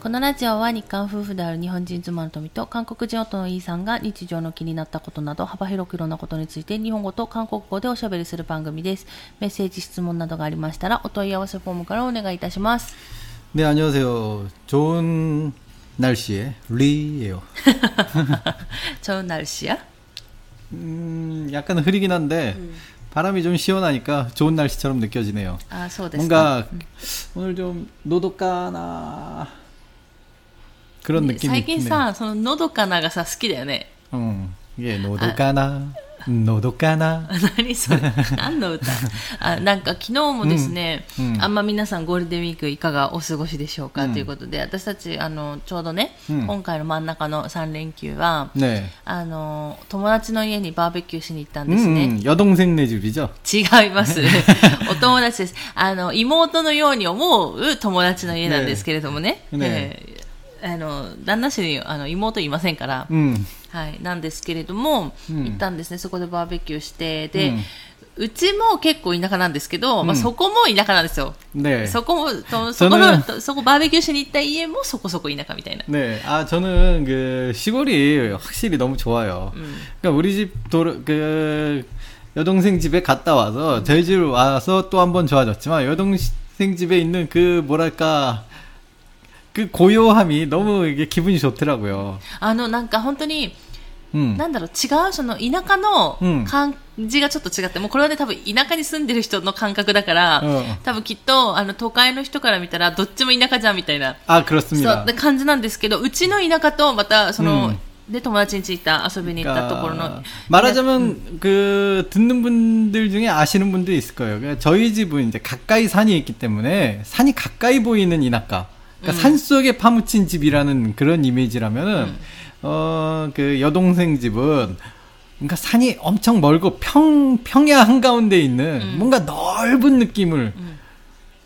このラジオは日韓夫婦である日本人妻の富と韓国人夫のイーさんが日常の気になったことなど幅広くいろんなことについて日本語と韓国語でおしゃべりする番組です。メッセージ、質問などがありましたらお問い合わせフォームからお願いいたします。 네, 안녕하세요. 좋은 날씨에 리예요. 좋은 날씨야? 음, 약간 흐리긴 한데 바람이 좀 시원하니까 좋은 날씨처럼 느껴지네요. 아,そうですか 뭔가 오늘 좀 노도까나 그런 ね 느낌이 最近 있네요. さ、そののどかながさ、好きだよね。 음, 이게 노도까나 노도까나 何それ何の歌あなんか昨日もですね、うんうんあんま皆さんゴールデンウィークいかがお過ごしでしょうか、うんということで私たちあのちょうどね、うん今回の真ん中の3連休は 네. あの友達の家にバーベキューしに行ったん 음, ですね、 음, 여동생 네 집이죠. 違いますお友達ですあの妹のように思う友達の家なんですけれどもねねえー あの旦那氏にあの妹いませんから、 음, はい、なんですけれども、うん行ったんですね、そこでバーベキューして、で、ううんちも結構田舎なんですけど、まあ、うんそこも田舎なんですよ。 네. そこも、とそこの、 저는 とそこバーベキューしに行った家もそこそこ田舎みたいな。 네, 아 저는 그 시골이 확실히 너무 좋아요. 그러니까 우리 집 도로 그 여동생 집에 갔다 와서 저희 집 와서 또 한 번 좋아졌지만 여동생 집에 있는 그 뭐랄까 그 고요함이 너무 이게 기분이 좋더라고요. あの、なんか本当に、 음. なんだろう、違う、その田舎のうん感じがちょっと違って、もうこれはね、多分田舎に住んでる人の感覚だから、うん多分きっと、あの、都会の人から見たら、どっちも田舎じゃんみたいな、 아 そう 그렇습니다. な感じなんですけど、うちの田舎と、また、その、うんで、友達についた遊びに行ったところの 그러니까 、 말하자면 그 듣는 분들 중에 아시는 분도 있을 거예요. 그러니까 저희 집은 이제 가까이 산이 있기 때문에 산이 가까이 보이는 이낙가. 그러니까 산 속에 파묻힌 집이라는 그런 이미지라면은 어 그 여동생 집은 그러니까 산이 엄청 멀고 평 평야 한 가운데 있는 뭔가 넓은 느낌을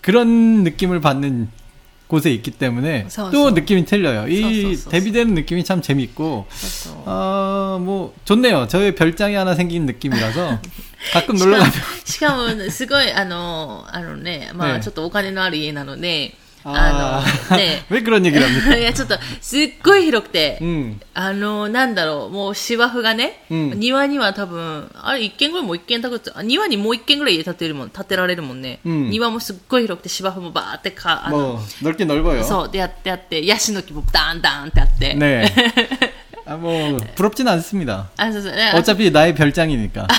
그런 느낌을 받는 곳에 있기 때문에 서, 또 서. 느낌이 틀려요. 이 서, 서, 서. 대비되는 느낌이 참 재밌고 そうそう 아, 뭐, 좋네요. 저의 별장이 하나 생긴 느낌이라서 가끔 놀러 가면. しかも、すごい、あの、あのね、まあ、ねちょっとお金のある家なので、 아, あの、ね、왜 그런 얘 기? いや、ちょっと、すっごい広くて、あの、なんだろう、もう芝生がね、庭には多分、あれ、一軒ぐらいもう一軒建て、庭にもう一軒ぐらい家建てるもん、建てられるもんね、庭もすっごい広くて、芝生もバーってか、あの、넓긴넓어よ。そう、でやってあって、ヤシの木もダンダンってあって。ね あ、もう 아, 뭐, 부럽진 않습니 다. 아, 저, 저, 네, 어차피 아, 나의 별장이니 까.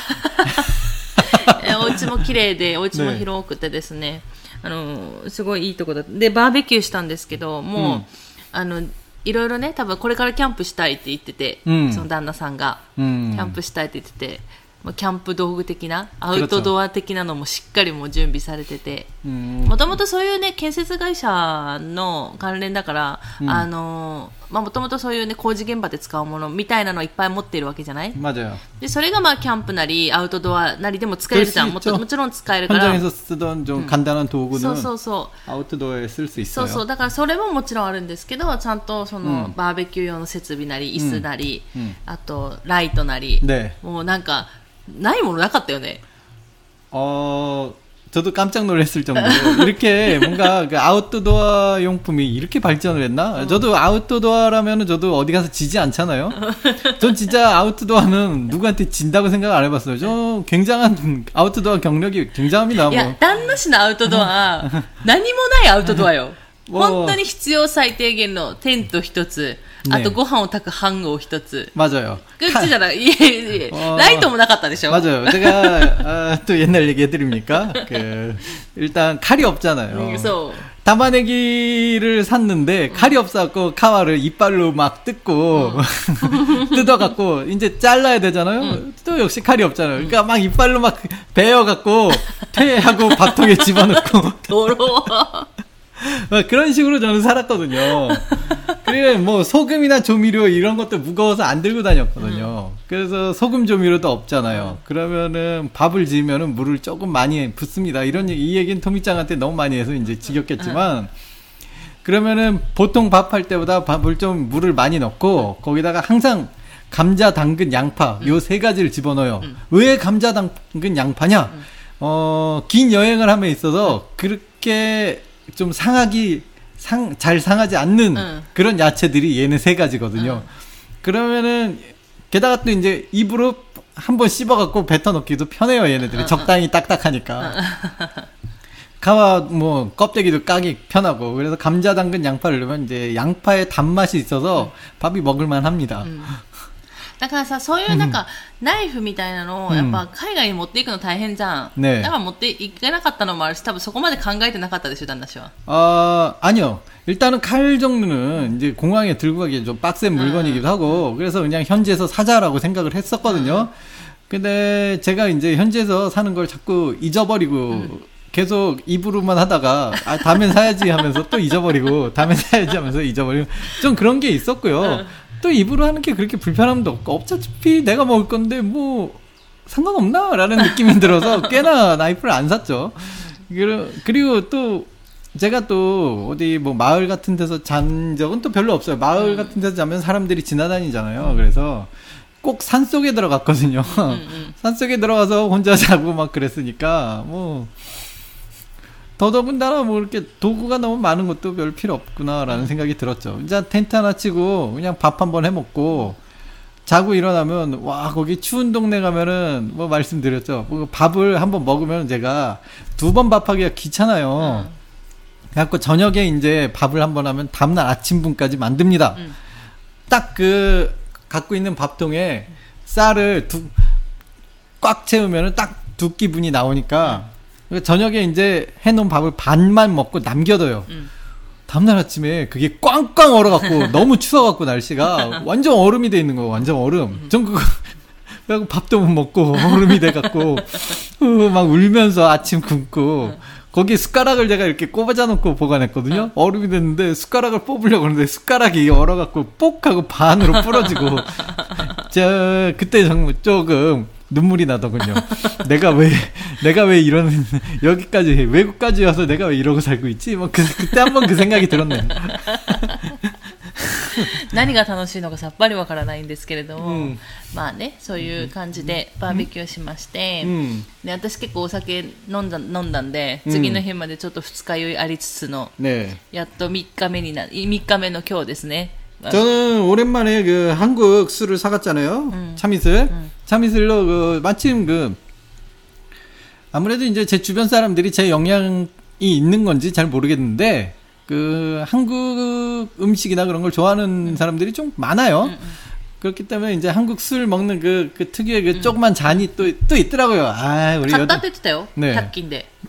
오치も綺麗で,お치모 네. 広くてですね.あの、すごいいいとこだで、バーベキューしたんですけど、もう、うん。あの、いろいろね、多分これからキャンプしたいって言ってて、うん。その旦那さんが、 음. キャンプしたいって言ってて、まあキャンプ道具的な、アウトドア的なのもしっかりもう準備されてて、 음, もともとそういうね、建設会社の関連だから、あの、まあもともとそういうね、工事現場で使うものみたいなのをいっぱい持っているわけじゃない 맞아요. で、それがまあキャンプなり、アウトドアなりでも使えるじゃん。もっともちろん使えるから。 현장에서 쓰던 좀 간단한 そう 도구는 そうそう。 아웃도어에 쓸 수 そう 있어요. そう。だからそれももちろんあるんですけど、ちゃんとその、うんバーベキュー用の設備なり、椅子なり、うんあとライトなり、 네. もうなんか、ないものなかったよね。 어, 저도 깜짝 놀랐을 정도로 이렇게 뭔가 그 아웃도어 용품이 이렇게 발전을 했나? 어. 저도 아웃도어라면은 저도 어디 가서 지지 않잖아요. 전 진짜 아웃도어는 누구한테 진다고 생각 안 해봤어요. 저 굉장한 아웃도어 경력이 굉장합니다. 뭐. 야, 딴맛이 나 아웃도어. 나니모나의 아웃도어요. 本当に必要最低限のテント一つ、あとねご飯を炊く飯盒一つ。 맞아요. グッチじゃない、いえいえ、어. ライトもなかったでしょ 맞아요. 제가 아, 또 옛날 얘기 해드립니까? 그 일단 칼이 없잖아요. うんそう。 담아내기를 샀는데 칼이 없어갖고 카와를 이빨로 막 뜯고 뜯어갖고 이제 잘라야 되잖아요. 또 역시 칼이 없잖아요. 그러니까 막 이빨로 막 베어갖고 퇴하고 밥통에 집어넣고 ドロー。 그런 식으로 저는 살았거든요. 그리고 뭐 소금이나 조미료 이런 것도 무거워서 안 들고 다녔거든요. 그래서 소금 조미료도 없잖아요. 그러면은 밥을 지으면은 물을 조금 많이 붓습니다. 이런 얘기- 이 얘기는 토미짱한테 너무 많이 해서 이제 지겹겠지만 그러면은 보통 밥 할 때보다 밥을 좀 물을 많이 넣고 거기다가 항상 감자, 당근, 양파 요세 가지를 집어넣어요. 왜 감자, 당근, 양파냐? 어, 긴 여행을 함에 있어서 그렇게 좀 상하기 상, 잘 상하지 않는 응. 그런 야채들이 얘는 세 가지거든요. 그러면은, 게다가 또 이제 입으로 한 번 씹어갖고 뱉어 넣기도 편해요, 얘네들이. 적당히 딱딱하니까. 가와 뭐 껍데기도 까기 편하고 그래서 감자 당근 양파를 넣으면 이제 양파의 단맛이 있어서 밥이 먹을만 합니다. だからさ、そういうなんか、ナイフみたいなのを、うんやっぱ海外に持っていくの大変じゃん。ねえだから持っていけなかったのもあるし、多分そこまで考えてなかったでしょ、旦那氏は。 어, 아니요. 일단은 칼 종류는 이제 공항에 들고 가기 좀 빡센 물건이기도 하고, 그래서 그냥 현지에서 사자라고 생각을 했었거든요. 근데 제가 이제 현지에서 사는 걸 자꾸 잊어버리고, 계속 입으로만 하다가, 아, 다음엔 사야지 하면서 또 잊어버리고, 다음엔 사야지 하면서 잊어버리고, 좀 그런 게 있었고요. 또 입으로 하는 게 그렇게 불편함도 없고, 어차피 내가 먹을 건데, 뭐, 상관없나? 라는 느낌이 들어서 꽤나 나이프를 안 샀죠. 그리고- 또 제가 또 어디 뭐 마을 같은 데서 잔 적은 또 별로 없어요. 마을 같은 데서 자면 사람들이 지나다니잖아요. 그래서 꼭 산 속에 들어갔거든요. 산속에 들어가서 혼자 자고 막 그랬으니까 뭐 더더군다나 뭐 이렇게 도구가 너무 많은 것도 별 필요 없구나라는 생각이 들었죠. 이제 텐트 하나 치고 그냥 밥 한번 해 먹고 자고 일어나면 와 거기 추운 동네 가면은 뭐 말씀드렸죠. 뭐 밥을 한번 먹으면 제가 두 번 밥하기가 귀찮아요. 그래갖고 저녁에 이제 밥을 한번 하면 다음날 아침분까지 만듭니다. 음. 딱그 갖고 있는 밥통에 쌀을 두, 꽉 채우면은 딱 두 끼분이 나오니까 그 저녁에 이제 해놓은 밥을 반만 먹고 남겨둬요. 음. 다음날 아침에 그게 꽝꽝 얼어갖고 너무 추워갖고 날씨가 완전 얼음이 돼 있는 거 완전 얼음. 전 그거 그래갖고 밥도 못 먹고 얼음이 돼갖고 으, 막 울면서 아침 굶고 거기에 숟가락을 제가 이렇게 꼽아져 놓고 보관했거든요. 얼음이 됐는데 숟가락을 뽑으려고 하는데 숟가락이 얼어갖고 뽁 하고 반으로 부러지고 저 그때 정말 조금 눈물이 나더군요. 내가 왜 내가 왜 이런 여기까지 외국까지 와서 내가 왜 이러고 살고 있지? 뭐 그, 그때 한번 그 생각이 들었네요. 何が楽しいのかさっぱりわからないんですけれども、うんまあね、そういう感じでバーベキューしまして、 음, で私結構お酒飲んだ飲んだんで、うん次の日までちょっと二日酔いありつつの、 네. やっと3日目にな、3日目の今日ですね。 네. 저는 오랜만에 그 한국 술을 사갔잖아요. 음. 참이슬. 음. 참이슬로 그 마침 그 아무래도 이제 제 주변 사람들이 제 영향이 있는 건지 잘 모르겠는데 그 한국 음식이나 그런 걸 좋아하는 음. 사람들이 좀 많아요. 음, 음. 그렇기 때문에 이제 한국 술 먹는 그, 그 특유의 그 음. 조그만 잔이 또, 또 있더라고요. 아, 우리. 갖다 여도... 도 돼요. 네. 닭인데.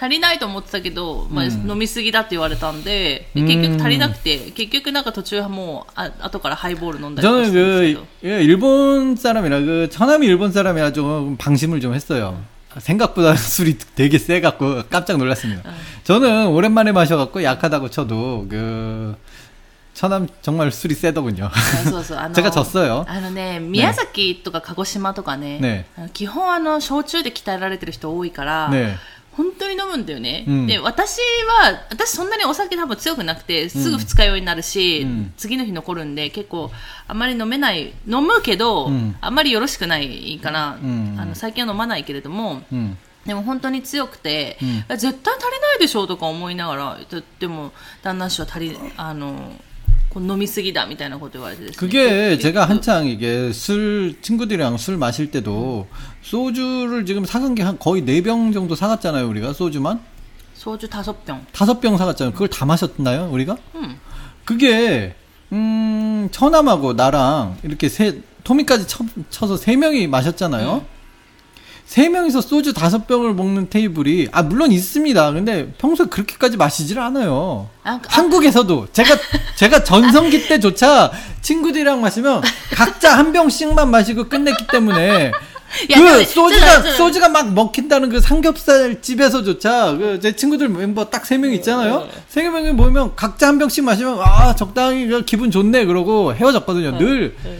足りないと思ってたけど、まあ、うん飲みすぎだって言われたんで、でうん結局足りなくて、結局なんか途中はもう、あ後からハイボール飲んだりとか 저는 したんですけ 그, ど。 예, 일본 사람이라 그 처남이 일본 사람이라 좀 방심을 좀 했어요. 생각보다 술이 되게 세갖고 깜짝 놀랐습니다. 저는 오랜만에 마셔갖고 약하다고 쳐도 그 처남 정말 술이 세더군요. そうそうあの 제가 졌어요. あのね、宮崎とか鹿児島とかね、ねあの基本あの、焼酎で鍛えられてる人多いから、 네. 本当に飲むんだよね。うん。で、私は、私そんなにお酒多分強くなくて、すぐ二日酔いになるし、うん。次の日残るんで、結構、あまり飲めない、飲むけど、うん。あんまりよろしくないから、うん。あの、最近は飲まないけれども、 음. でも本当に強くて、うん。絶対足りないでしょうとか思いながら、ででも、旦那氏は足り、あの、 こう飲みすぎだみたいなこと言われてですね 그게 제가 한창 이게 술 친구들이랑 술 마실 때도 소주를 지금 사간 게 한 거의 네 병 정도 사갔잖아요 우리가 소주만 焼酎다섯 병. 다섯 병 사갔잖아요 그걸 다 마셨나요 우리가 음. 그게 음 처남하고 나랑 이렇게 세 토미까지 쳐, 쳐서 세 명이 마셨잖아요 세 명이서 소주 다섯 병을 먹는 테이블이 아 물론 있습니다 근데 평소에 그렇게까지 마시질 않아요 아, 아, 한국에서도 제가 제가 전성기 때조차 친구들이랑 마시면 각자 한 병씩만 마시고 끝냈기 때문에 야, 그 소주가 진짜, 진짜. 소주가 막 먹힌다는 그 삼겹살 집에서조차 그 제 친구들 멤버 딱 세 명 있잖아요. 세 명이 모이면 각자 한 병씩 마시면 아 적당히 그 기분 좋네 그러고 헤어졌거든요. 늘 네.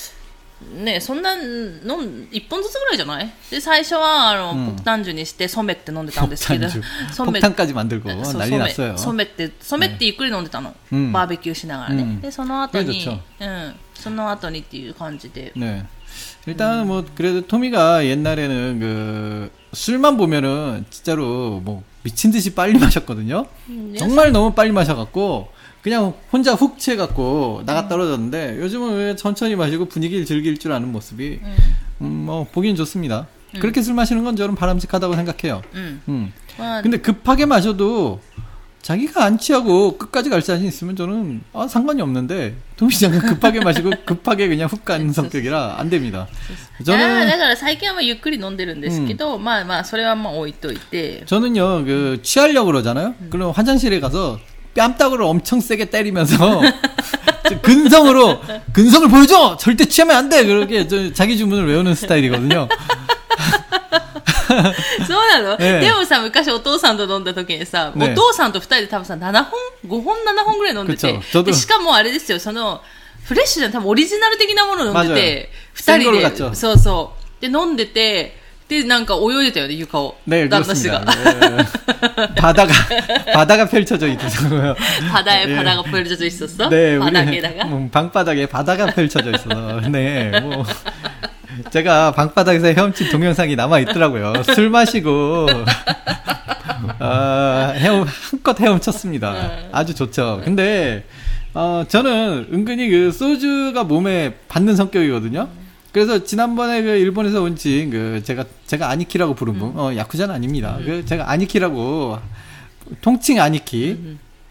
ねそんなの1本ずつぐらいじゃないで最初はあの、うんポクタンジュにしてソメって飲んでたんですけど 폭탄주 ソメ 폭탄까지 만들고 そう 난리 ソメ 났어요 ソメってソメってゆっくり飲んでたの、うんバーベキューしながらね、うんでその後にそれうんその後にっていう感じで 네. 일단 뭐 그래도 토미가 옛날에는 그 술만 보면은 진짜로 뭐 미친 듯이 빨리 마셨거든요. 음, 정말 너무 빨리 마셔갖고 그냥 혼자 훅 취해갖고 나가 떨어졌는데 요즘은 왜 천천히 마시고 분위기를 즐길 줄 아는 모습이 음, 뭐 보기엔 좋습니다. 그렇게 술 마시는 건 저는 바람직하다고 생각해요. うん、 음. まあ 근데 급하게 마셔도 자기가 안 취하고 끝까지 갈 자신 있으면 저는 아, 상관이 없는데 도미장은 급하게 마시고 급하게 그냥 훅 가는 성격이라 안 됩니다. いや 저는 だから最近はまあゆっくり飲んでるんですけど、まあまあそれはまあ置いといて 저는요 그 취하려고 그러잖아요. 그럼 화장실에 가서 뺨따구를 엄청 세게 때리면서 근성으로 근성을 보여줘 절대 취하면 안 돼 그렇게 저 자기 주문을 외우는 스타일이거든요. そうなの、ええでもさ、昔お父さんと飲んだ時にさ、ねお父さんと二人で多分さ、7本 ?5 本、7本ぐらい飲んでてくっちょ。でしかもあれですよ、その、フレッシュじゃん、多分オリジナル的なものを飲んでて、ま二人で、じゃあシングルガッチョそうそう。で、飲んでて、 で、なんか泳いでたよね、床を。 네 旦那氏 그렇습니다. が。 네. 바다가 바다가 펼쳐져 있더라고요. 바다에 예. 바다가 보여져 있었어? 네, 우리 바닥에다가? 음, 방바닥에 바다가 펼쳐져 있어서 네, 뭐 제가 방바닥에서 헤엄친 동영상이 남아 있더라고요. 술 마시고 아, 헤엄 한껏 헤엄쳤습니다. 아주 좋죠. 근데 어, 저는 은근히 그 소주가 몸에 받는 성격이거든요. 그래서 지난번에 그 일본에서 온친그 제가 제가 아니키라고 부른 분, 어 야쿠자는 아닙니다. 그 제가 아니키라고 통칭 아니키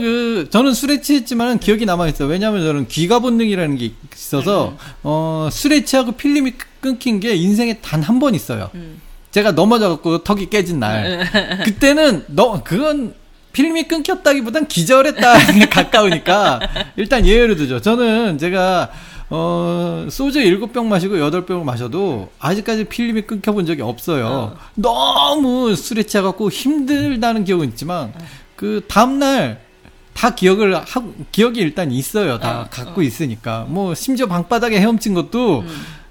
그 저는 술에 취했지만 기억이 남아 있어요. 왜냐하면 저는 귀가 본능이라는 게 있어서 어 술에 취하고 필름이 끊긴 게 인생에 단 한 번 있어요. 음. 제가 넘어져갖고 턱이 깨진 날. 그때는 너 그건 필름이 끊겼다기보단 기절했다에 가까우니까 일단 예외를 두죠. 저는 제가 어, 소주 일곱 병 마시고 여덟 병을 마셔도 아직까지 필름이 끊겨본 적이 없어요. 너무 술에 취해갖고 힘들다는 기억은 있지만 그 다음날 다 기억을 하고 기억이 일단 있어요. 다 어, 갖고 있으니까 뭐 심지어 방바닥에 헤엄친 것도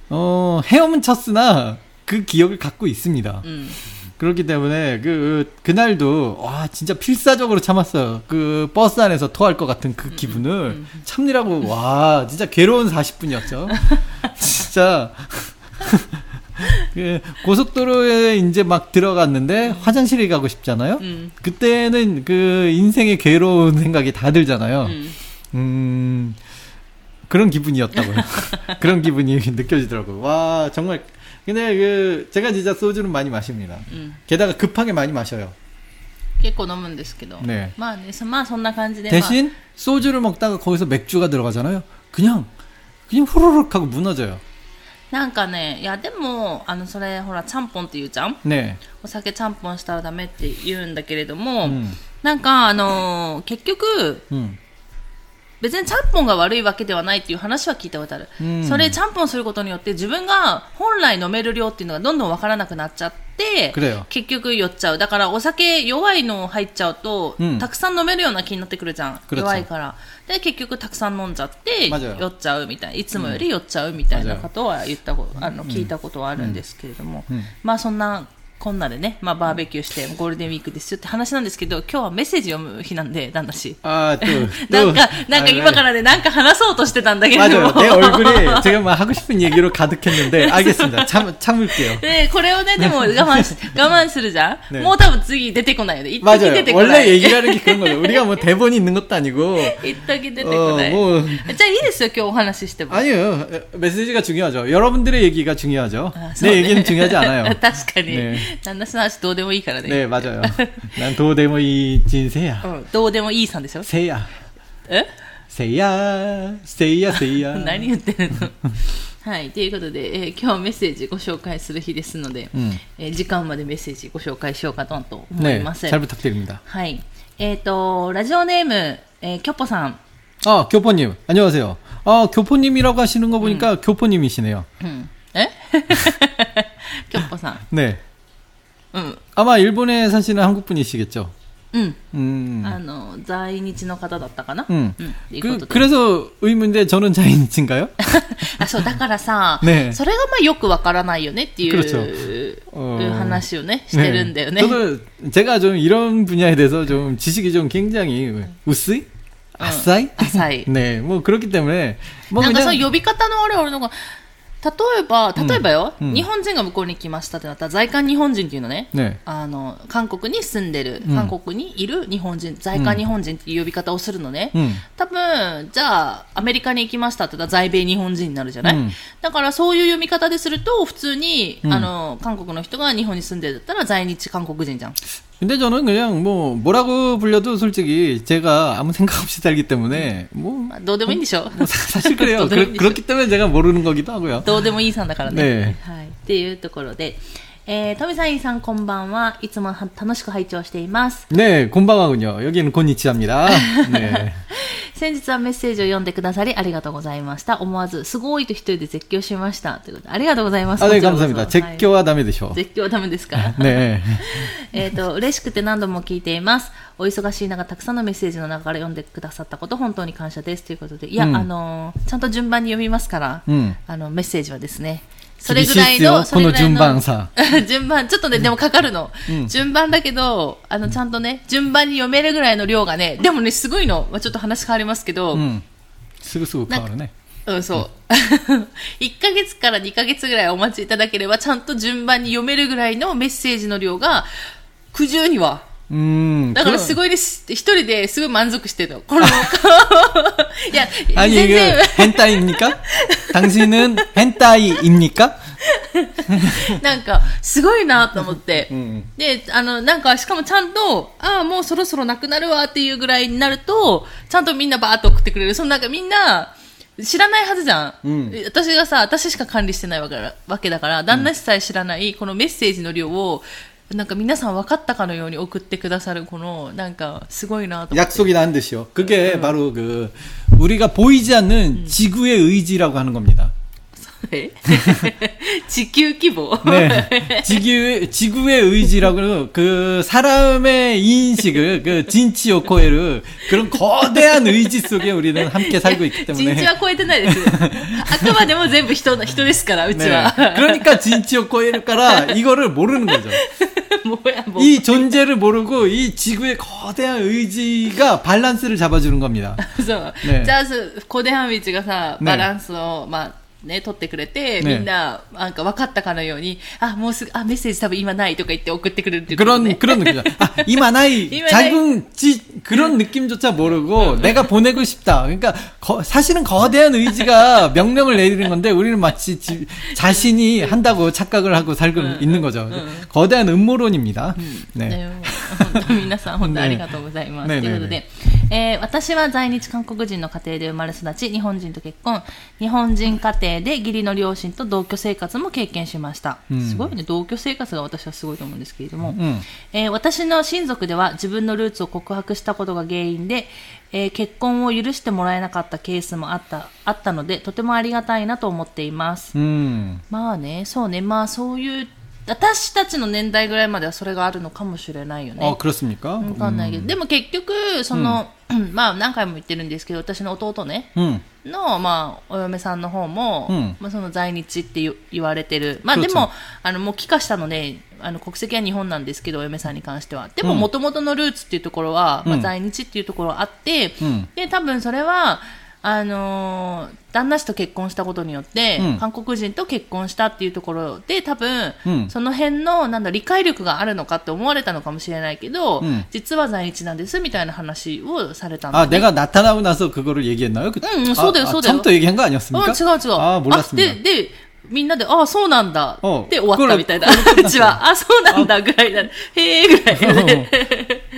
어 헤엄은 쳤으나 그 기억을 갖고 있습니다. うん。 그렇기 때문에 그 그날도 와 진짜 필사적으로 참았어요. 그 버스 안에서 토할 것 같은 그 기분을 참느라고 와 진짜 괴로운 40분이었죠. 진짜 그 고속도로에 이제 막 들어갔는데 화장실에 가고 싶잖아요. うん。 그때는 그 인생의 괴로운 생각이 다 들잖아요. うん。 음, 그런 기분이었다고요. 그런 기분이 느껴지더라고요. 와, 정말. 근데 그, 제가 진짜 소주는 많이 마십니다. うん。 게다가 급하게 많이 마셔요. 結構飲むんですけど。 네. まあね、そまあそんな感じで。まあ 대신 소주를 먹다가 거기서 맥주가 들어가잖아요. 그냥, 그냥 후루룩 하고 무너져요. なんかねいやでもあのそれほらちゃんぽんって言うじゃん、ね、お酒ちゃんぽんしたらダメって言うんだけれども、うん、なんかあのー、結局、うん、別にちゃんぽんが悪いわけではないっていう話は聞いたことある、うん、それちゃんぽんすることによって自分が本来飲める量っていうのがどんどんわからなくなっちゃって、結局酔っちゃう。だからお酒弱いの入っちゃうと、うん、たくさん飲めるような気になってくるじゃん。弱いから。で、結局たくさん飲んじゃって、酔っちゃうみたいな。いつもより酔っちゃうみたいなことは言ったこと、あの、聞いたことはあるんですけれども。まあそんなこんなでね、まあ、バーベキューしてゴールデンウィークですよって話なんですけど、今日はメッセージ読む日なんで、旦那氏。 아, 또. なんか 또 、なんか今からね、なんか話そうとしてたんだけれど 맞아요. も。 내 얼굴이 제가 막 하고 싶은 얘기로 가득했는데, 알겠습니다. 참, 참을게요. で、これをね、でも我慢し、我慢するじゃん、ねもう多分次出てこないよね。一時 맞아요. 出てこな 원래 い。 얘기하는 게 그런 거죠. 우리가 뭐 대본이 있는 것도 아니고. 一時出てこ 어, ない。 뭐, じゃあいいですよ、今日お話ししても。 아니에요. 메시지가 중요하죠. 여러분들의 얘기가 중요하죠. あそう 내 ね 얘기는 중요하지 않아요. 確かに。 ね旦那さんの話どうでもいいからね。 네, 맞아요. 난 도데모이 진세야. うん、どうでもいいさんでしょ 세야. え 세야. 세야, 세야. 何言ってるのはい。ということで、えー今日はメッセージご紹介する日ですので、うんえー時間までメッセージご紹介しようかなと思い 네, ます。 잘 부탁드립니다. はい。えっ、と、ラジオネーム、えー、キョッポさん。 아, 교포님. 안녕하세요. 아, 교포님이라고 하시는 거 보니까 교포님이시네요. うん。えキョッポさん。 네. うん。 아마 일본에 사시는 한국 분이시겠죠. うん。 음. あの、在日の方だったかな 음. うん。というこ 그, とで。 그래서 의문인데 저는 자인인가요? あ、そう、だからさ、ねそれがまあよくわからないよねってい 그렇죠 う 어 話をね、してるんだよね。 저도 제가 좀 이런 분야에 대해서 좀 지식이 좀 굉장히 우스이? 아싸이? 浅い。 네, 뭐 그렇기 때문에 뭐 なんかそ 그냥 の呼び方のあれあるのが、 例えば、例えばよ、うん日本人が向こうに来ましたってなったら、在韓日本人っていうのね、 네. あの、韓国に住んでる、うん韓国にいる日本人、在韓日本人っていう呼び方をするのね。 음. 多分、じゃあ、アメリカに行きましたって言ったら在米日本人になるじゃない、うんだからそういう読み方ですると、普通に、うんあの、韓国の人が日本に住んでるだったら在日韓国人じゃん。 근데 저는 그냥 뭐 뭐라고 불려도 솔직히 제가 아무 생각 없이 살기 때문에 뭐, まあどうでもいいんでしょ 뭐 사- 사실 그래요. どうでもいいん 그, でしょ 그렇기 때문에 제가 모르는 거기도 하고요. どうでもいいさんだからね。ねはい。っていうところで、 えー、富さん、いさん、こんばんは。いつもは楽しく拝聴しています。 네, 곤방하군요. 여기는 곤니치합니다. 네. 先日はメッセージを読んでくださりありがとうございました。思わず、すごいと一人で絶叫しました。ということで、ありがとうございます。 아, 네, こちらこそ 감사합니다. はい 제껴와 다메 되셔. 絶叫はダメですか 네. えっと、嬉しくて何度も聞いています。お忙しい中、たくさんのメッセージの中から読んでくださったこと、本当に感謝です。ということで、いや、うんあのーちゃんと順番に読みますから、うんあの、メッセージはですね、 それぐらいの、この順番さ。順番、ちょっとね、でもかかるの。順番だけど、あの、ちゃんとね、順番に読めるぐらいの量がね、でもね、すごいの。まあ、ちょっと話変わりますけど。すぐすぐ変わるね。うん、そう。1ヶ月から2ヶ月ぐらいお待ちいただければ、ちゃんと順番に読めるぐらいのメッセージの量が、苦渋には음. だから 그럼- すごいです。一人ですごい満足してるの。この、いや、 아니 全 이게 然、 헨타이입니까? 당신은 헨타이입니까? なんか、すごいなと思って。うんで、あの、なんか、しかもちゃんと、ああ、もうそろそろなくなるわっていうぐらいになると、ちゃんとみんなバーッと送ってくれる。そのなんかみんな、知らないはずじゃん。うん私がさ、私しか管理してないわけだわけだから、旦那氏さえ知らない、このメッセージの量を、 なんか皆さん分かったかのように送ってくださる、この、なんか、すごいなと思って。 약속이 난 듯이요. 그게 바로 그 우리가 보이지 않는 지구의 의지라고 하는 겁니다. え地球規模 네. 지구의, 지구의 의지라고 그 사람의 인식을 그 진치오 코에르 그런 거대한 의지 속에 우리는 함께 살고 있기 人 때문에 知は超えてないです。あくまでも全部人の、人ですから、うち 네. は。 그러니까 진치오 코에르까라 이거를 모르는 거죠. もうや、もう。 이 존재를 모르고 이 지구의 거대한 의지가 밸런스를 잡아주는 겁니다. そう。ねじゃあ、すコデハンビチがさ、ねバランスを、まあ、 ね、取ってくれて、ねみんな、なんか分かったかのように、あ、もうすぐ、あ、メッセージ多分今ないとか言って送ってくれるっていうこと 그런 ね。 그런 느낌이죠. 아, 이만하이 이만하이. 작은 지, 그런 느낌조차 모르고 내가 보내고 싶다. 그러니까 거- 사실은 거대한 의지가 명령을 내리는 건데 우리는 마치 지- 자신이 한다고 착각을 하고 살고 있는 거죠. 거대한 음모론입니다. ね 네. 本当皆さん本当ありがとうございます。ねということで、えー私は在日韓国人の家庭で生まれ育ち、日本人と結婚、日本人家庭 で義理の両親と同居生活も経験しました。うんすごいね、同居生活が私はすごいと思うんですけれども、 음. えー私の親族では自分のルーツを告白したことが原因で、えー結婚を許してもらえなかったケースもあったあったのでとてもありがたいなと思っています。 음. まあね、そうね、まあそういう私たちの年代ぐらいまではそれがあるのかもしれないよね。 어 그렇습니까? わかんないけど、でも結局、その、まあ何回も言ってるんですけど、私の弟ね、 음. の、まあ、お嫁さんの方も、うんまあ、その在日って言言われてる。まあ、そうそうでも、あの、もう帰化したので、あの、国籍は日本なんですけど、お嫁さんに関しては。でも、うんもともとのルーツっていうところは、まあ、うん在日っていうところあって、うんで、多分それは、 あのー旦那氏と結婚したことによって、うん韓国人と結婚したっていうところで、多分、うんその辺の、なんだ、理解力があるのかって思われたのかもしれないけど、うん実は在日なんですみたいな話をされたんだ、 아, ね。 내가 나타나고 나서 그거를 얘기했나요? 그, 응, 응, 아, 소대요, 아, 소대요. 처음부터 얘기한 거 うん、 아니었습니까? 違う違う。 아, 몰랐습니다. あで、で、 みんなで、ああ、そうなんだ。おで、終わっこれたみたいな。うちは、あ、そうなんだぐらいだ。へえ、ぐらいだね。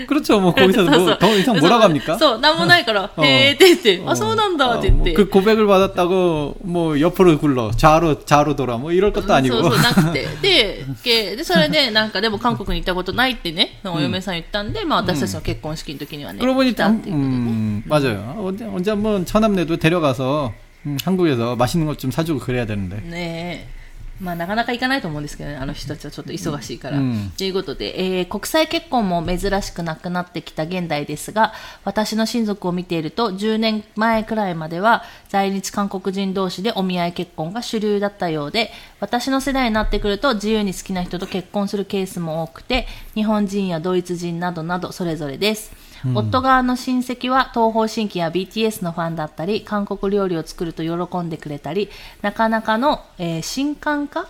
그렇죠. 뭐 거기서 そうそ 뭐 う 더 이상 そう 뭐라고 합니까? そう、なんもないから、어. へえって言って、あ、そうなんだって言って。 어, 그 고백을 받았다고 뭐 옆으로 굴러 좌로 좌로 돌아 뭐 이럴 것도 そう 아니고 そう、なくて。で、けで、それで、なんかでも韓国に行ったことないってね、お嫁さん言ったんで、まあ私たちの結婚式の時にはね、 그러고 来 보니 たっていうことでね。 음, 맞아요. 언제, 언제 한번 처남네도 데려가서 음, 한국에서 맛있는 것 좀 사주고 그래야 되는데. ねえ。まあなかなか行かないと思うんですけどね、あの人たちはちょっと忙しいから。うんということで、えー国際結婚も珍しくなくなってきた現代ですが、私の親族を見ていると、10年前くらいまでは在日韓国人同士でお見合い結婚が主流だったようで、私の世代になってくると自由に好きな人と結婚するケースも多くて、日本人やドイツ人などなどそれぞれです。 夫側の親戚は東方神起や BTS のファンだったり、韓国料理を作ると喜んでくれたり、なかなかの、えー新韓家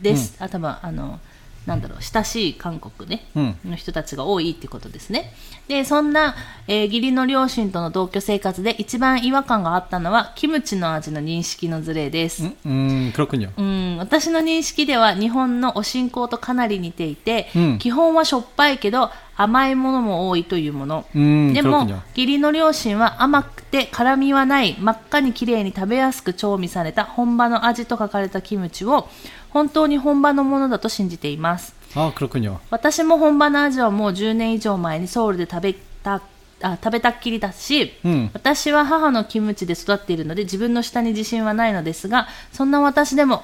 です。あ、多分あの、なんだろう親しい韓国ね、の人たちが多いってことですね。でそんな、えー、義理の両親との同居生活で一番違和感があったのはキムチの味の認識のズレです。うんうん私の認識では日本のお信仰とかなり似ていて、うん、基本はしょっぱいけど甘いものも多いというもの。でも義理の両親は甘くて辛みはない真っ赤に綺麗に食べやすく調味された本場の味と書かれたキムチを本当に本場のものだと信じています。 아, 그렇군요. 私も本場の味はもう10年以上前にソウルで食べた、あ食べたっきりだし、うん私は母のキムチで育っているので自分の舌に自信はないのですが、そんな私でも、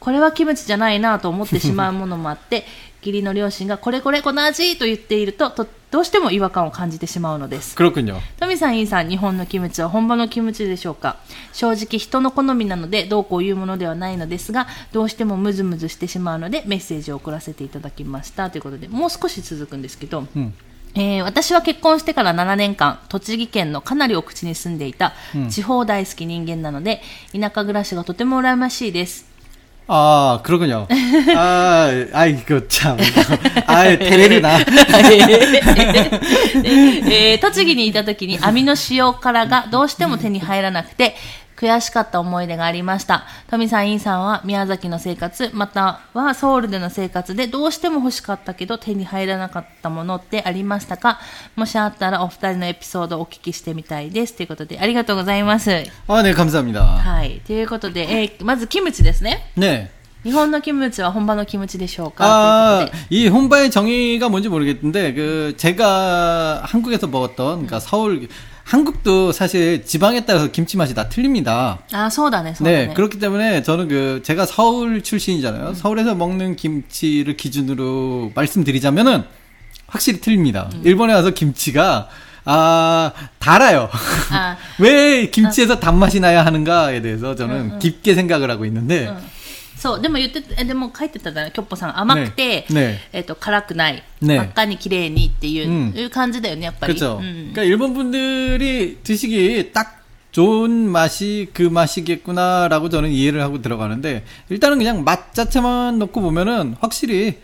これはキムチじゃないなと思ってしまうものもあって、 義理の両親がこれこれこの味と言っているとと、どうしても違和感を感じてしまうのです。 그렇군요. トミさん、インさん、日本のキムチは本場のキムチでしょうか正直人の好みなのでどうこういうものではないのですが、どうしてもムズムズしてしまうのでメッセージを送らせていただきました。ということで、もう少し続くんですけど、 음. えー私は結婚してから7年間、栃木県のかなり奥地に住んでいた地方大好き人間なので、田舎暮らしがとても羨ましいです。 아, 그렇군요. 아, 아이, 그, 참. 아, 테레르나. えー栃木にいた時に網の塩辛がどうしても手に入らなくて、 悔しかった思い出がありました。富さん、インさんは宮崎の生活、またはソウルでの生活でどうしても欲しかったけど手に入らなかったものってありましたかもしあったらお二人のエピソードをお聞きしてみたいです。ということで、ありがとうございます。 아, 네, 감사합니다. はい。ということで、えーまずキムチですね。 네. 日本のキムチは本場のキムチでしょうか 아, ということで。 이 혼바의 정의가 뭔지 모르겠는데, 그, 제가 한국에서 먹었던, 그러니까 서울, 한국도 사실 지방에 따라서 김치 맛이 다 틀립니다. 아, 서울 안에 서울 네, 그렇기 때문에 저는 그 제가 서울 출신이잖아요. 음. 서울에서 먹는 김치를 기준으로 말씀드리자면은 확실히 틀립니다. 음. 일본에 와서 김치가 아, 달아요. 아. 왜 김치에서 단맛이 나야 하는가에 대해서 저는 음, 음. 깊게 생각을 하고 있는데 음. そう、でも言って、えでも書いてたじゃない、キョッポさん。甘くて、ねねえっ、と、辛くない。ね真っ赤に綺麗にっていう,、うんいう感じだよね、やっぱり。 그렇죠. うん、 그러니까 일본 분들이 드시기 딱 좋은 맛이 그 맛이겠구나라고 저는 이해를 하고 들어가는데 일단은 그냥 맛 자체만 놓고 보면은 확실히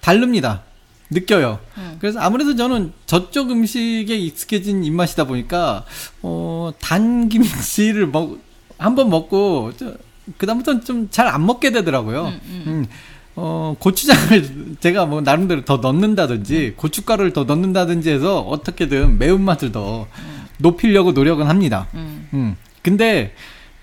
다릅니다. 느껴요. 그래서 아무래도 저는 저쪽 음식에 익숙해진 입맛이다 보니까 어, 단 김치를 먹 한번 먹고 저, 그다음부터는 좀 잘 안 먹게 되더라고요. 음, 어, 고추장을 제가 뭐 나름대로 더 넣는다든지 고춧가루를 더 넣는다든지 해서 어떻게든 매운맛을 더 높이려고 노력은 합니다. 음. 음. 근데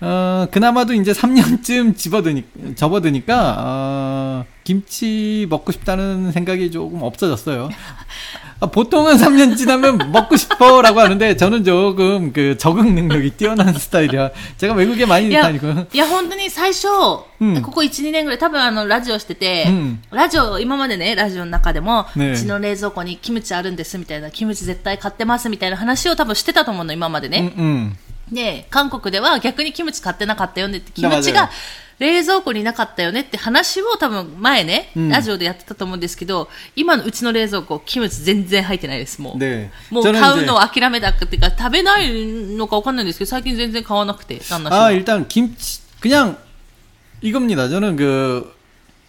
어, 그나마도 이제 3년쯤 집어드니, 접어드니까, 어, 김치 먹고 싶다는 생각이 조금 없어졌어요. 아, 보통은 3년 지나면 먹고 싶어라고 하는데, 저는 조금 그 적응 능력이 뛰어난 스타일이라, 제가 외국에 많이 いや、 다니고, いや、本当に最初、うんここ1、2年ぐらい、多分あの、ラジオしてて、うんラジオ、今までね、ラジオの中でも、ねうちの冷蔵庫にキムチあるんですみたいな、キムチ絶対買ってますみたいな話を多分してたと思うの、今までね。 음, 음. で、韓国では逆にキムチ買ってなかったよねって、キムチがだから 冷蔵庫になかったよねって話を多分前ね、うんラジオでやってたと思うんですけど、今のうちの冷蔵庫、キムチ全然入ってないです、もう。 네. もう 저는 買う 이제 のを諦めたっていうか、食べないのかわかんないんですけど、最近全然買わなくて、旦那氏 아, は 일단 김치 그냥 이겁니다. 저는 그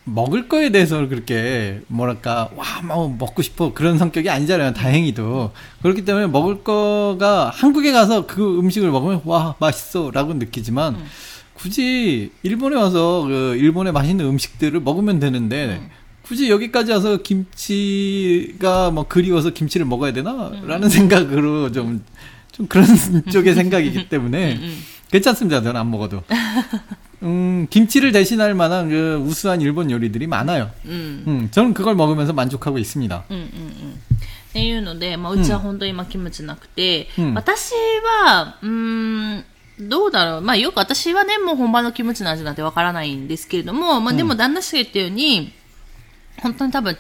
먹을 거에 대해서 그렇게 뭐랄까 와막 먹고 싶어 그런 성격이 아니잖아요. 다행히도 그렇기 때문에 먹을 거가 한국에 가서 그 음식을 먹으면 와 맛있어라고 느끼지만 굳이 일본에 와서 그 일본의 맛있는 음식들을 먹으면 되는데 굳이 여기까지 와서 김치가 뭐 그리워서 김치를 먹어야 되나라는 생각으로 좀 좀 그런 쪽의 생각이기 때문에 괜찮습니다. 저는 안 먹어도. 음, 김치를 대신할 만한 그 우수한 일본 요리들이 많아요. うん。 음, 저는 그걸 먹으면서 만족하고 있습니다. うんうんうん。っていうので、まあ、うちは本当に今キムチなくて、うん私は、うーん、 どうだろう。まあ、よく私はね、もう本場のキムチの味なんてわからないんですけれども、まあ、でも旦那氏が言ったように、うん、本当に多分、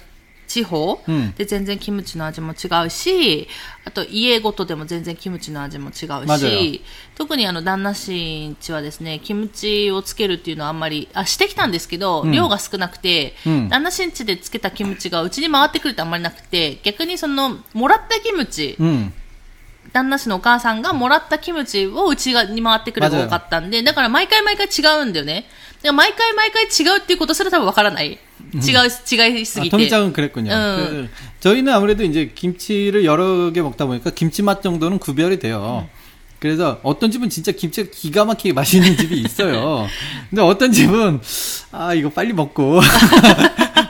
地方で全然キムチの味も違うし、あと家ごとでも全然キムチの味も違うし、特にあの旦那氏んちはですね、キムチをつけるっていうのはあんまり、あ、してきたんですけど、うん、量が少なくて、うん、旦那氏んちでつけたキムチがうちに回ってくるとあんまりなくて、逆にその、もらったキムチ、うん。 旦那氏のお母さんがもらったキムチをうちがに回ってくるのが多かったんで、だから毎回毎回違うんだよね。だから毎回毎回違うっていうことすら多分わからない。違う、違いす 아, ぎて。 토미짱은 그랬군요. 응. 그, 저희는 아무래도 이제 김치를 여러 개 먹다 보니까 김치 맛 정도는 구별이 돼요. 그래서 어떤 집은 진짜 김치가 기가 막히게 맛있는 집이 있어요. 근데 어떤 집은 아 이거 빨리 먹고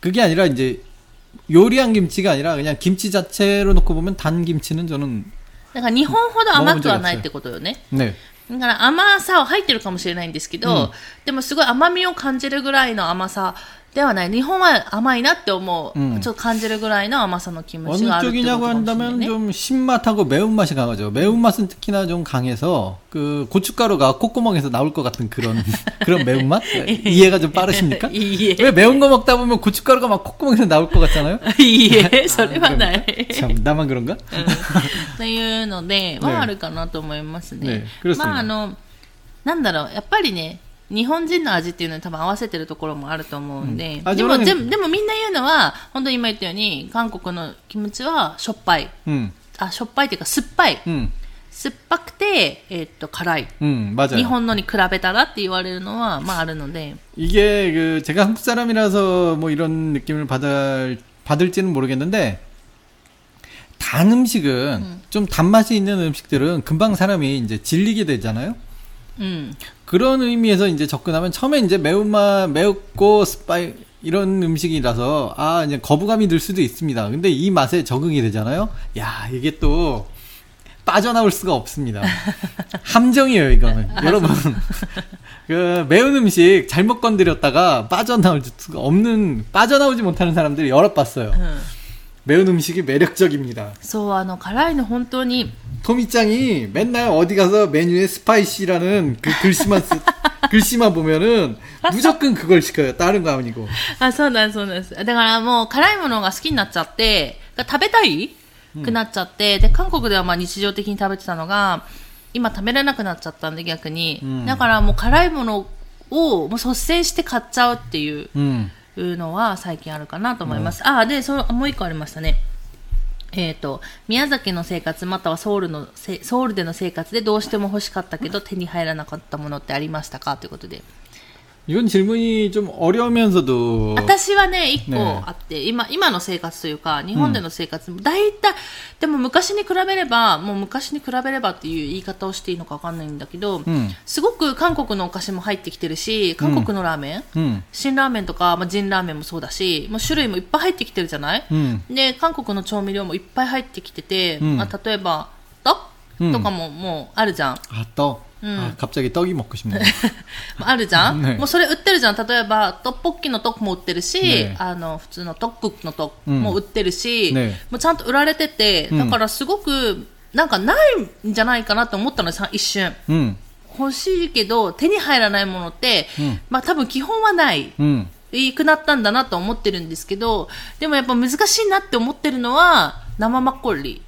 그게 아니라 이제, 요리한 김치가 아니라 그냥 김치 자체로 놓고 보면 단 김치는 저는, だから日本ほど甘くはないってことよね。 네. だから甘さは入ってるかもしれないんですけど、うんでもすごい甘みを感じるぐらいの甘さ ではない。日本は甘いなって思う。うんちょっと感じるぐらいの甘さのキムチ 어느 があるってこと 쪽이냐고 かもしれない 한다면 ね。 좀 신맛하고 매운맛이 강하죠. 매운맛은 특히나 좀 강해서 그 고춧가루가 콧구멍에서 나올 것 같은 그런 그런 매운맛 이해가 좀 빠르십니까? いいえ。 왜 매운 거 먹다 보면 고춧가루가 막 콧구멍에서 나올 것 같잖아요. いいえ、それはない。 참 나만 그런가? っていうので、ねはあるかなと思いますね。ねクリスさんまあ、あの、なんだろう、やっぱりね、 日本人の味っていうのに多分合わせてるところもあると思うんで、でも、うんあでもねでもでもみんな言うのは、本当に今言ったように、韓国のキムチはしょっぱい。 음, あ、しょっぱいっていうか酸っぱい。 음, 酸っぱくて、えっと、辛い。 음, 맞아요. 日本のに比べたらって言われるのは、まああるので、 이게 그 제가 한국 사람이라서 뭐 이런 느낌을 받을 받을지는 모르겠는데 단 음식은 좀 단맛이 있는 음식들은 금방 사람이 이제 질리게 되잖아요. うん。 그런 의미에서 이제 접근하면 처음에 이제 매운맛, 매웠고 스파이 이런 음식이라서 아 이제 거부감이 들 수도 있습니다. 근데 이 맛에 적응이 되잖아요. 야 이게 또 빠져나올 수가 없습니다. 함정이에요 이거는 여러분. 그 매운 음식 잘못 건드렸다가 빠져나올 수가 없는 빠져나오지 못하는 사람들이 여러 봤어요. うん。 매운 음식이 매력적입니다. そう、あの、辛いの本当に、 토미짱이 맨날 어디 가서 메뉴에 스파이시라는 그 글씨만 쓰, 글씨만 보면은 무조건 그걸 시켜요. 다른 거 아니고. あ、そうなんです、そうなんです。だからもう辛いものが好きになっちゃって、食べたいくなっちゃって、で、韓国ではまあ日常的に食べてたのが、今食べれなくなっちゃったんで逆に。うんだからもう辛いものをもう率先して買っちゃうっていう 음. のは最近あるかなと思います。あ、で、その、もう一個ありましたね。 えっ、と、宮崎の生活またはソウルの、ソウルでの生活でどうしても欲しかったけど手に入らなかったものってありましたか？ということで。 이건 질문이 좀 어려우면서도 私はね、一個ねあって、今、今の生活というか、日本での生活も大体、でも昔に比べれば、もう昔に比べればっていう言い方をしていいのかわかんないんだけど、んすごく韓国のお菓子も入ってきてるし、韓国のラーメン、 음, 辛ラーメンとか、まあ、ジンラーメンもそうだし、もう種類もいっぱい入ってきてるじゃない、 음, で、韓国の調味料もいっぱい入ってきてて、うんまあ、例えば、떡 うんとかももうあるじゃん。 아, 떡. 아, 갑자기 떡이 먹고 싶네요. あるじゃん、ねもうそれ売ってるじゃん。例えば、トッポッキのトックも売ってるし、ねあの、普通のトックのトックうんも売ってるし、ねもうちゃんと売られてて、うんだからすごく、なんかないんじゃないかなと思ったのさ、一瞬。 음, 欲しいけど、手に入らないものって、うんまあ多分基本はない。 음. いいくなったんだなと思ってるんですけど、でもやっぱ難しいなって思ってるのは、生マッコリ 아,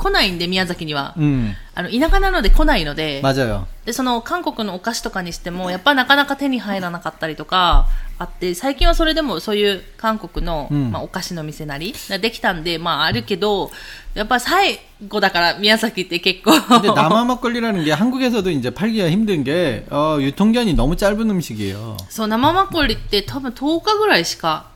来ないんで、宮崎には。 음, あの、田舎なので来ないので、 맞아요. で、その韓国のお菓子とかにしても、やっぱなかなか手に入らなかったりとか、あって、最近はそれでもそういう韓国の、うんまあ、お菓子の店なりができたんで、まああるけど、やっぱ最後だから宮崎って結構。 근데 남아 막걸리라는 게 한국에서도 이제 팔기가 힘든 게 어, 유통기한이 너무 짧은 음식이에요. そう、生マッコリって多分10日ぐらいしか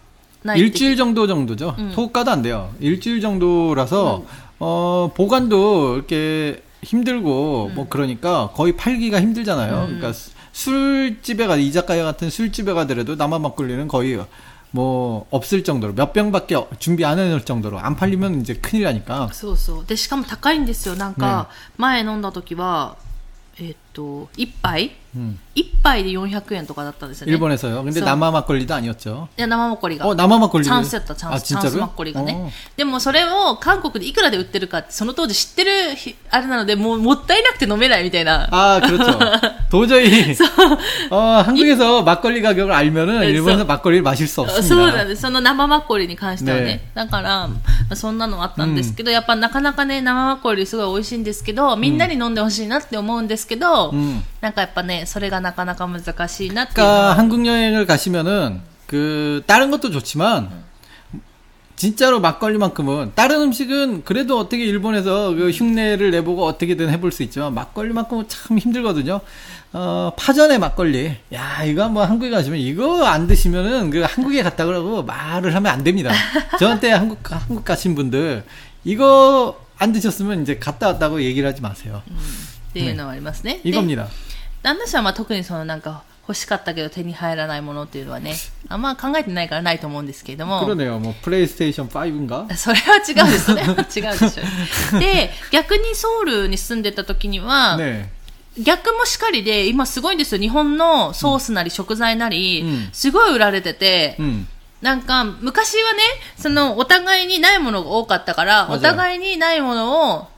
ないって。 일주일 정도 정도죠. 음. 토가도 안 돼요. 일주일 정도라서 어, 보관도 이렇게 힘들고 뭐 그러니까 거의 팔기가 힘들잖아요. 그러니까 수- 술집에 가 이자카야 같은 술집에 가더라도 남아 막걸리는 거의 뭐 없을 정도로 몇 병밖에 준비 안 해놓을 정도로 안 팔리면 이제 큰일 나니까. そうそう。で、しかも高いんですよ。なんか、前飲んだ時は、えっ と、1杯 음. 1杯で400円とかだったんですよね。 일본에서요. 근데 그래서- 남아 막걸리도 아니었죠. いや、生マッコリが。 어, 남아 막걸리. チャンスやった、チャン 아, ス。チャンス 진짜로요? マッコリがね 어. 。でもそれを韓国でいくらで売ってるかって、その当時知ってるひあれなので、もうもったいなくて飲めないみたいな。 아, 그렇죠. 도저히 어, 한국에서 막걸리 가격을 알면은 네, 일본에서 서- 막걸리를 마실 수 そう 없습니다. なんです。その生マッコリに関してはね。ねだから、まあそんなのあったんですけど、やっぱなかなかね、生マッコリすごい美味しいんですけど、みんなに飲んでほしいなって思うんですけど、 음. なんかやっぱね、それがなかなか難しいなっていうの 그러니까 は。 한국 여행을 가시면은 그 다른 것도 좋지만 진짜로 막걸리만큼은 다른 음식은 그래도 어떻게 일본에서 그 흉내를 내보고 어떻게든 해볼 수 있지만 막걸리만큼은 참 힘들거든요. 어, 파전에 막걸리. 야, 이거 뭐 한국에 가시면 이거 안 드시면은 그 한국에 갔다 그러고 말을 하면 안 됩니다. 저한테 한국, 한국 가신 분들 이거 안 드셨으면 이제 갔다 왔다고 얘기를 하지 마세요. っていうのはありますね。で 이겁니다. 旦那氏はまあ特にそのなんか欲しかったけど手に入らないものっていうのはね、あんま考えてないからないと思うんですけれども。 그러네요. 뭐 플레이스테이션 5인가? それは違うです。それは違うでしょ。で、逆にソウルに住んでた時には、 네. 逆もしかりで、今すごいんですよ。日本のソースなり食材なり、うんすごい売られてて、 음. なんか、昔はね、その、お互いにないものが多かったから、맞아요お互いにないものを、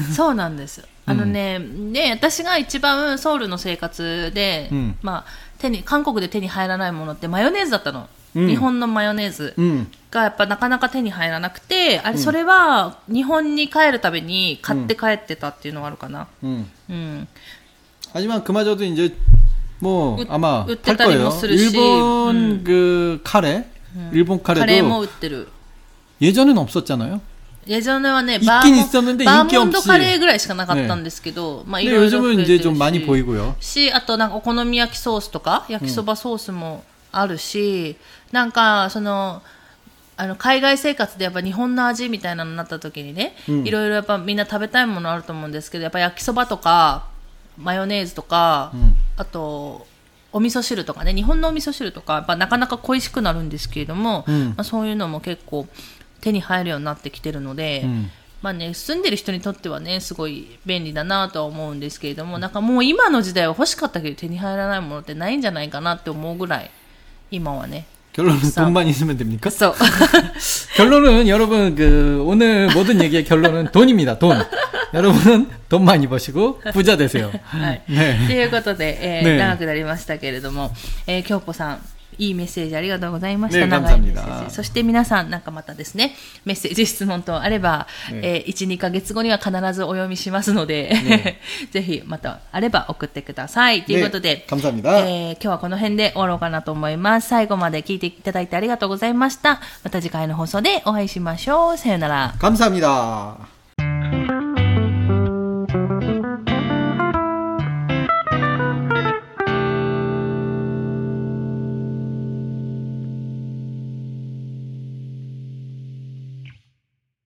そうなんです。あのね、うん、ね、私が一番ソウルの生活で、うん、まあ、手に、韓国で手に入らないものってマヨネーズだったの。うん、日本のマヨネーズがやっぱなかなか手に入らなくて、あれ、それは日本に帰るたびに買って帰ってたっていうのがあるかな。うん。うん。하지만그마저도이제売ってたりもするし。일본그カレー.일본 카레도 카레も売ってる。예전엔없었잖아요 예전에는 있긴 있었는데 인기 없 이. ぐらいしかなかったんですけど,막 이런 요즘은많이 보이고 요. 시, 아となんかお好み焼きソースとか,焼きそばソースもあるし、なんか、その、あの、海外生活でやっぱ日本の味みたいなのになった時にね、いろいろやっぱみんな食べたいものあると思うんですけど、やっぱ焼きそばとか、マヨネーズとか、あと、お味噌汁とかね、日本のお味噌汁とか、やっぱなかなか恋しくなるんですけれども、まあ、そういうのも結構手に入るようになってきてるので、んまあね、住んでる人にとってはね、すごい便利だなとは思うんですけれども、なんかもう今の時代は欲しかったけど手に入らないものってないんじゃないかなって思うぐらい、今はね。 결론은 싸. 돈만 있으면 됩니까? そう。 결론은 여러분 그 오늘 모든 얘기의 결론은 돈입니다. 돈. 여러분은 돈 많이 버시고 부자 되세요. はい。と 네. いうことで、えーね長くなりましたけれども、えー、京子さん、 いいメッセージありがとうございました。長いメッセージ。そして皆さん、なんかまたですね、メッセージ、質問等あれば、ね、えー、1、2ヶ月後には必ずお読みしますので、ね、ぜひまたあれば送ってください。ということで、えー、今日はこの辺で終わろうかなと思います。最後まで聞いていただいてありがとうございました。また次回の放送でお会いしましょう。さよなら。